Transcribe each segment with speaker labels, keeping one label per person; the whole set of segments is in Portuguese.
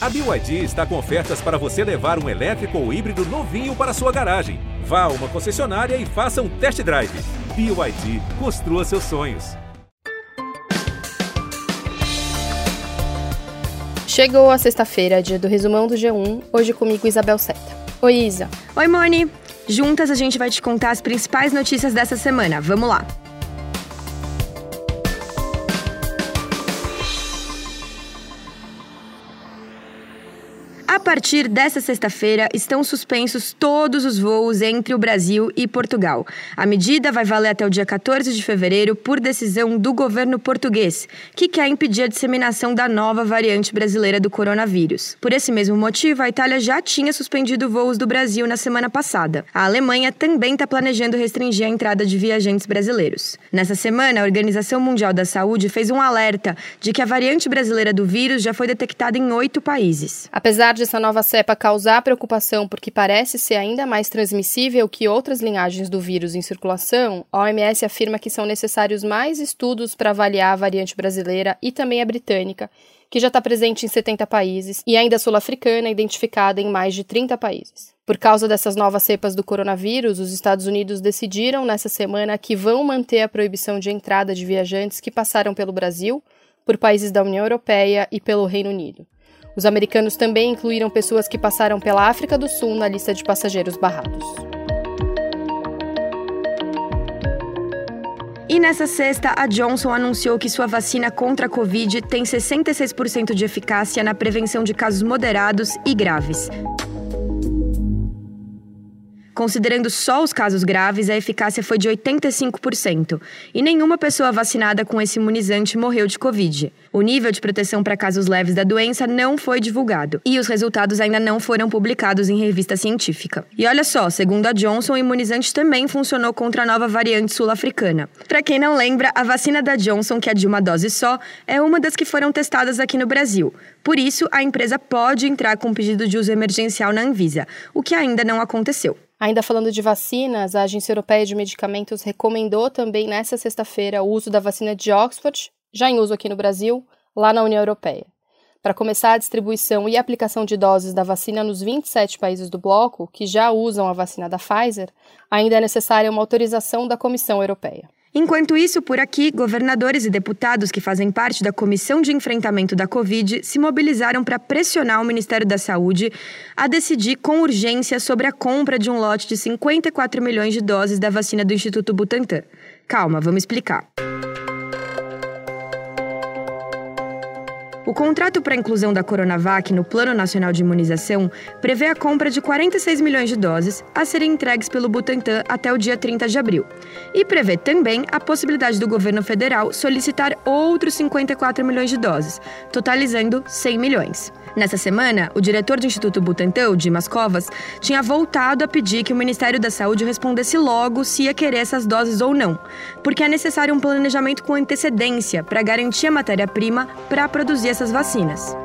Speaker 1: A BYD está com ofertas para você levar um elétrico ou híbrido novinho para sua garagem. Vá a uma concessionária e faça um test drive. BYD, construa seus sonhos.
Speaker 2: Chegou a sexta-feira, dia do resumão do G1, hoje comigo Isabel Seta. Oi, Isa.
Speaker 3: Oi, Moni. Juntas a gente vai te contar as principais notícias dessa semana. Vamos lá. Partir dessa sexta-feira, estão suspensos todos os voos entre o Brasil e Portugal. A medida vai valer até o dia 14 de fevereiro por decisão do governo português, que quer impedir a disseminação da nova variante brasileira do coronavírus. Por esse mesmo motivo, a Itália já tinha suspendido voos do Brasil na semana passada. A Alemanha também está planejando restringir a entrada de viajantes brasileiros. Nessa semana, a Organização Mundial da Saúde fez um alerta de que a variante brasileira do vírus já foi detectada em oito países.
Speaker 2: Apesar de essa nova cepa causar preocupação porque parece ser ainda mais transmissível que outras linhagens do vírus em circulação, a OMS afirma que são necessários mais estudos para avaliar a variante brasileira e também a britânica, que já está presente em 70 países, e ainda a sul-africana, identificada em mais de 30 países. Por causa dessas novas cepas do coronavírus, os Estados Unidos decidiram nessa semana que vão manter a proibição de entrada de viajantes que passaram pelo Brasil, por países da União Europeia e pelo Reino Unido. Os americanos também incluíram pessoas que passaram pela África do Sul na lista de passageiros barrados.
Speaker 3: E nessa sexta, a Johnson anunciou que sua vacina contra a Covid tem 66% de eficácia na prevenção de casos moderados e graves. Considerando só os casos graves, a eficácia foi de 85%, e nenhuma pessoa vacinada com esse imunizante morreu de Covid. O nível de proteção para casos leves da doença não foi divulgado, e os resultados ainda não foram publicados em revista científica. E olha só, segundo a Johnson, o imunizante também funcionou contra a nova variante sul-africana. Para quem não lembra, a vacina da Johnson, que é de uma dose só, é uma das que foram testadas aqui no Brasil. Por isso, a empresa pode entrar com pedido de uso emergencial na Anvisa, o que ainda não aconteceu.
Speaker 2: Ainda falando de vacinas, a Agência Europeia de Medicamentos recomendou também nesta sexta-feira o uso da vacina de Oxford, já em uso aqui no Brasil, lá na União Europeia. Para começar a distribuição e aplicação de doses da vacina nos 27 países do bloco, que já usam a vacina da Pfizer, ainda é necessária uma autorização da Comissão Europeia.
Speaker 3: Enquanto isso, por aqui, governadores e deputados que fazem parte da Comissão de Enfrentamento da Covid se mobilizaram para pressionar o Ministério da Saúde a decidir com urgência sobre a compra de um lote de 54 milhões de doses da vacina do Instituto Butantan. Calma, vamos explicar. O contrato para a inclusão da Coronavac no Plano Nacional de Imunização prevê a compra de 46 milhões de doses a serem entregues pelo Butantan até o dia 30 de abril. E prevê também a possibilidade do governo federal solicitar outros 54 milhões de doses, totalizando 100 milhões. Nessa semana, o diretor do Instituto Butantan, Dimas Covas, tinha voltado a pedir que o Ministério da Saúde respondesse logo se ia querer essas doses ou não, porque é necessário um planejamento com antecedência para garantir a matéria-prima para produzir essas vacinas.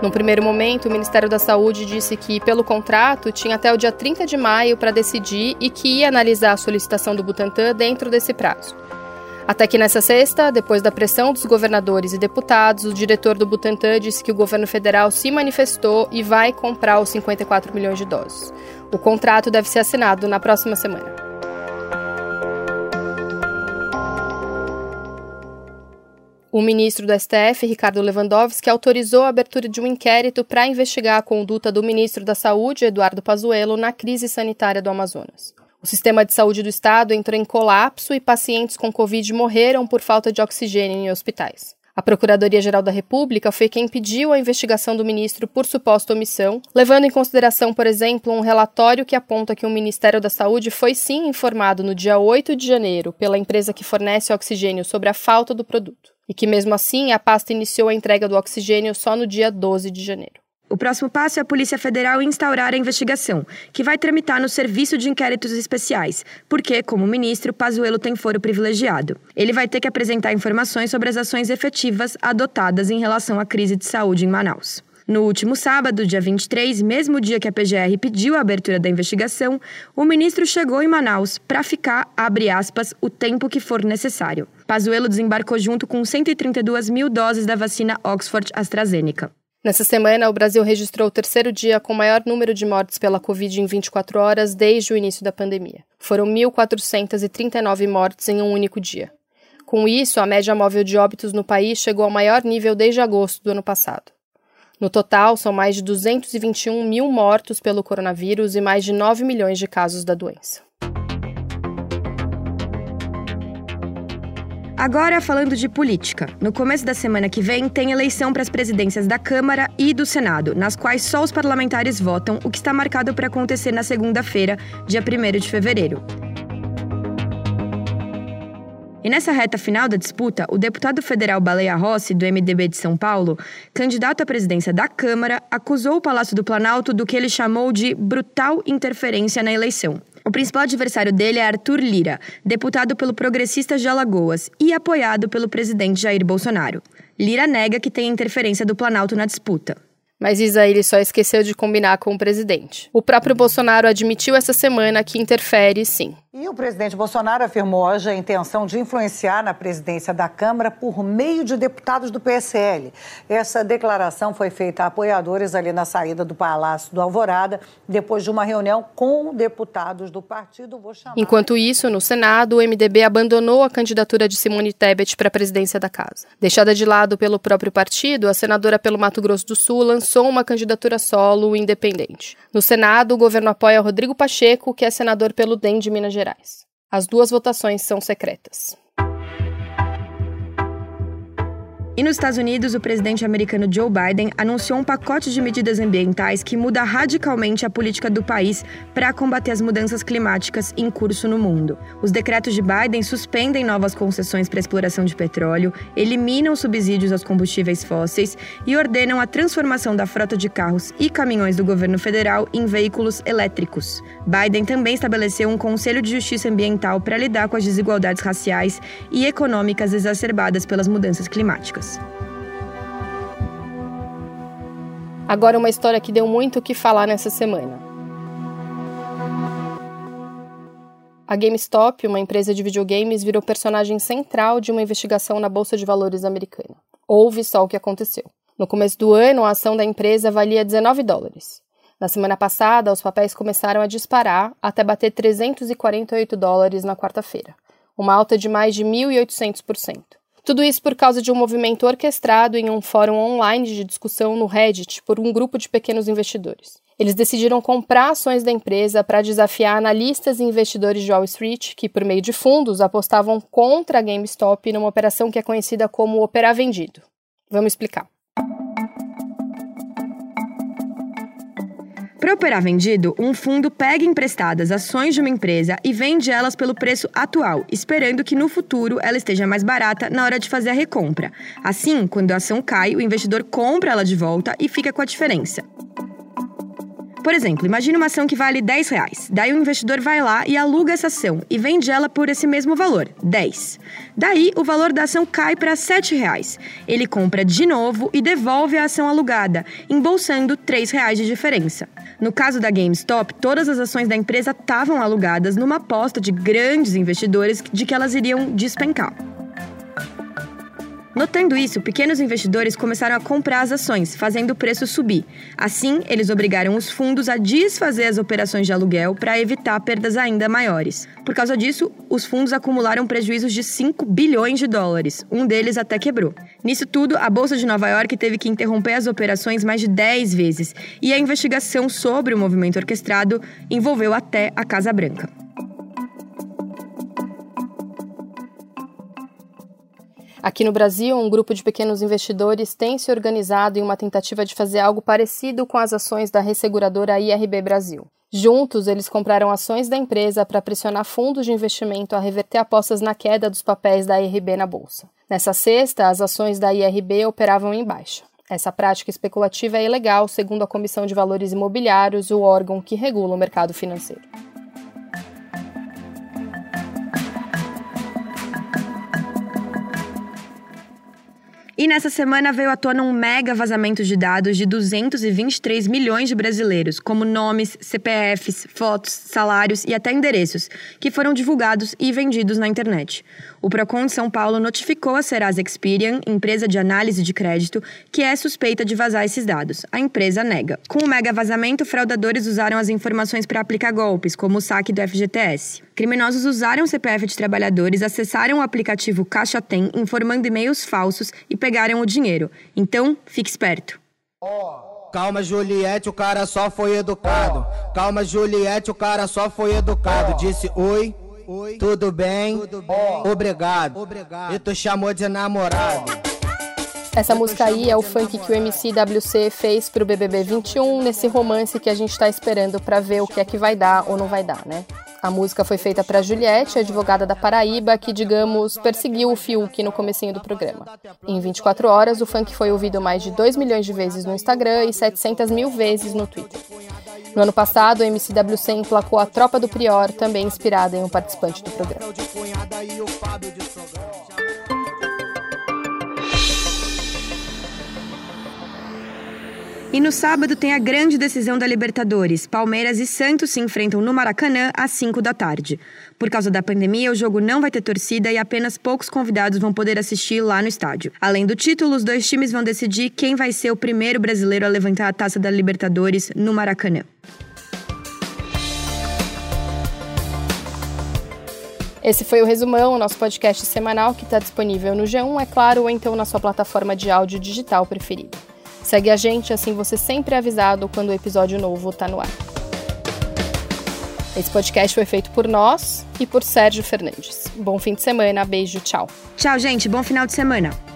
Speaker 2: No primeiro momento, o Ministério da Saúde disse que, pelo contrato, tinha até o dia 30 de maio para decidir e que ia analisar a solicitação do Butantan dentro desse prazo. Até que nessa sexta, depois da pressão dos governadores e deputados, o diretor do Butantan disse que o governo federal se manifestou e vai comprar os 54 milhões de doses. O contrato deve ser assinado na próxima semana. O ministro do STF, Ricardo Lewandowski, autorizou a abertura de um inquérito para investigar a conduta do ministro da Saúde, Eduardo Pazuello, na crise sanitária do Amazonas. O sistema de saúde do estado entrou em colapso e pacientes com Covid morreram por falta de oxigênio em hospitais. A Procuradoria-Geral da República foi quem pediu a investigação do ministro por suposta omissão, levando em consideração, por exemplo, um relatório que aponta que o Ministério da Saúde foi sim informado no dia 8 de janeiro pela empresa que fornece oxigênio sobre a falta do produto, e que mesmo assim a pasta iniciou a entrega do oxigênio só no dia 12 de janeiro.
Speaker 3: O próximo passo é a Polícia Federal instaurar a investigação, que vai tramitar no Serviço de Inquéritos Especiais, porque, como ministro, Pazuello tem foro privilegiado. Ele vai ter que apresentar informações sobre as ações efetivas adotadas em relação à crise de saúde em Manaus. No último sábado, dia 23, mesmo dia que a PGR pediu a abertura da investigação, o ministro chegou em Manaus para ficar, abre aspas, o tempo que for necessário. Pazuello desembarcou junto com 132 mil doses da vacina Oxford AstraZeneca.
Speaker 2: Nessa semana, o Brasil registrou o terceiro dia com maior número de mortes pela Covid em 24 horas desde o início da pandemia. Foram 1.439 mortes em um único dia. Com isso, a média móvel de óbitos no país chegou ao maior nível desde agosto do ano passado. No total, são mais de 221 mil mortos pelo coronavírus e mais de 9 milhões de casos da doença.
Speaker 3: Agora, falando de política. No começo da semana que vem, tem eleição para as presidências da Câmara e do Senado, nas quais só os parlamentares votam, o que está marcado para acontecer na segunda-feira, dia 1 de fevereiro. E nessa reta final da disputa, o deputado federal Baleia Rossi, do MDB de São Paulo, candidato à presidência da Câmara, acusou o Palácio do Planalto do que ele chamou de brutal interferência na eleição. O principal adversário dele é Arthur Lira, deputado pelo Progressistas de Alagoas e apoiado pelo presidente Jair Bolsonaro. Lira nega que tem interferência do Planalto na disputa.
Speaker 2: Mas Isa ele só esqueceu de combinar com o presidente. O próprio Bolsonaro admitiu essa semana que interfere, sim.
Speaker 4: E o presidente Bolsonaro afirmou hoje a intenção de influenciar na presidência da Câmara por meio de deputados do PSL. Essa declaração foi feita a apoiadores ali na saída do Palácio do Alvorada, depois de uma reunião com deputados do partido.
Speaker 2: Enquanto isso, no Senado, o MDB abandonou a candidatura de Simone Tebet para a presidência da casa. Deixada de lado pelo próprio partido, a senadora pelo Mato Grosso do Sul lançou uma candidatura solo independente. No Senado, o governo apoia Rodrigo Pacheco, que é senador pelo DEM de Minas Gerais. Gerais. As duas votações são secretas.
Speaker 3: E nos Estados Unidos, o presidente americano Joe Biden anunciou um pacote de medidas ambientais que muda radicalmente a política do país para combater as mudanças climáticas em curso no mundo. Os decretos de Biden suspendem novas concessões para exploração de petróleo, eliminam subsídios aos combustíveis fósseis e ordenam a transformação da frota de carros e caminhões do governo federal em veículos elétricos. Biden também estabeleceu um Conselho de Justiça Ambiental para lidar com as desigualdades raciais e econômicas exacerbadas pelas mudanças climáticas.
Speaker 2: Agora, uma história que deu muito o que falar nessa semana. A GameStop, uma empresa de videogames, virou personagem central de uma investigação na Bolsa de Valores americana. Houve só o que aconteceu. No começo do ano, a ação da empresa valia 19 dólares. Na semana passada, os papéis começaram a disparar até bater 348 dólares na quarta-feira, uma alta de mais de 1.800%. Tudo isso por causa de um movimento orquestrado em um fórum online de discussão no Reddit por um grupo de pequenos investidores. Eles decidiram comprar ações da empresa para desafiar analistas e investidores de Wall Street que, por meio de fundos, apostavam contra a GameStop numa operação que é conhecida como operar vendido. Vamos explicar.
Speaker 3: Para operar vendido, um fundo pega emprestadas ações de uma empresa e vende elas pelo preço atual, esperando que no futuro ela esteja mais barata na hora de fazer a recompra. Assim, quando a ação cai, o investidor compra ela de volta e fica com a diferença. Por exemplo, imagine uma ação que vale 10 reais. Daí o investidor vai lá e aluga essa ação e vende ela por esse mesmo valor, 10. Daí o valor da ação cai para 7 reais. Ele compra de novo e devolve a ação alugada, embolsando 3 reais de diferença. No caso da GameStop, todas as ações da empresa estavam alugadas numa aposta de grandes investidores de que elas iriam despencar. Notando isso, pequenos investidores começaram a comprar as ações, fazendo o preço subir. Assim, eles obrigaram os fundos a desfazer as operações de aluguel para evitar perdas ainda maiores. Por causa disso, os fundos acumularam prejuízos de 5 bilhões de dólares. Um deles até quebrou. Nisso tudo, a Bolsa de Nova York teve que interromper as operações mais de 10 vezes, e a investigação sobre o movimento orquestrado envolveu até a Casa Branca.
Speaker 2: Aqui no Brasil, um grupo de pequenos investidores tem se organizado em uma tentativa de fazer algo parecido com as ações da resseguradora IRB Brasil. Juntos, eles compraram ações da empresa para pressionar fundos de investimento a reverter apostas na queda dos papéis da IRB na bolsa. Nessa sexta, as ações da IRB operavam em baixa. Essa prática especulativa é ilegal, segundo a Comissão de Valores Imobiliários, o órgão que regula o mercado financeiro.
Speaker 3: E nessa semana veio à tona um mega vazamento de dados de 223 milhões de brasileiros, como nomes, CPFs, fotos, salários e até endereços, que foram divulgados e vendidos na internet. O Procon de São Paulo notificou a Serasa Experian, empresa de análise de crédito, que é suspeita de vazar esses dados. A empresa nega. Com o mega vazamento, fraudadores usaram as informações para aplicar golpes, como o saque do FGTS. Criminosos usaram o CPF de trabalhadores, acessaram o aplicativo Caixa Tem, informando e-mails falsos e pegaram o dinheiro. Então, fique esperto.
Speaker 5: Calma, Juliette, o cara só foi educado. Calma, Juliette, o cara só foi educado. Disse oi, tudo bem, obrigado. E tu chamou de namorado.
Speaker 2: Essa música aí é o funk que o MC WC fez pro BBB 21, nesse romance que a gente tá esperando para ver o que é que vai dar ou não vai dar, né? A música foi feita para Juliette, advogada da Paraíba, que, digamos, perseguiu o Fiuk no comecinho do programa. Em 24 horas, o funk foi ouvido mais de 2 milhões de vezes no Instagram e 700 mil vezes no Twitter. No ano passado, o MCWC emplacou a Tropa do Prior, também inspirada em um participante do programa.
Speaker 3: E no sábado tem a grande decisão da Libertadores. Palmeiras e Santos se enfrentam no Maracanã às 5 da tarde. Por causa da pandemia, o jogo não vai ter torcida e apenas poucos convidados vão poder assistir lá no estádio. Além do título, os dois times vão decidir quem vai ser o primeiro brasileiro a levantar a taça da Libertadores no Maracanã.
Speaker 2: Esse foi o Resumão, nosso podcast semanal que está disponível no G1, é claro, ou então na sua plataforma de áudio digital preferida. Segue a gente, assim você sempre é avisado quando o episódio novo está no ar. Esse podcast foi feito por nós e por Sérgio Fernandes. Bom fim de semana, beijo, tchau.
Speaker 3: Tchau, gente, bom final de semana.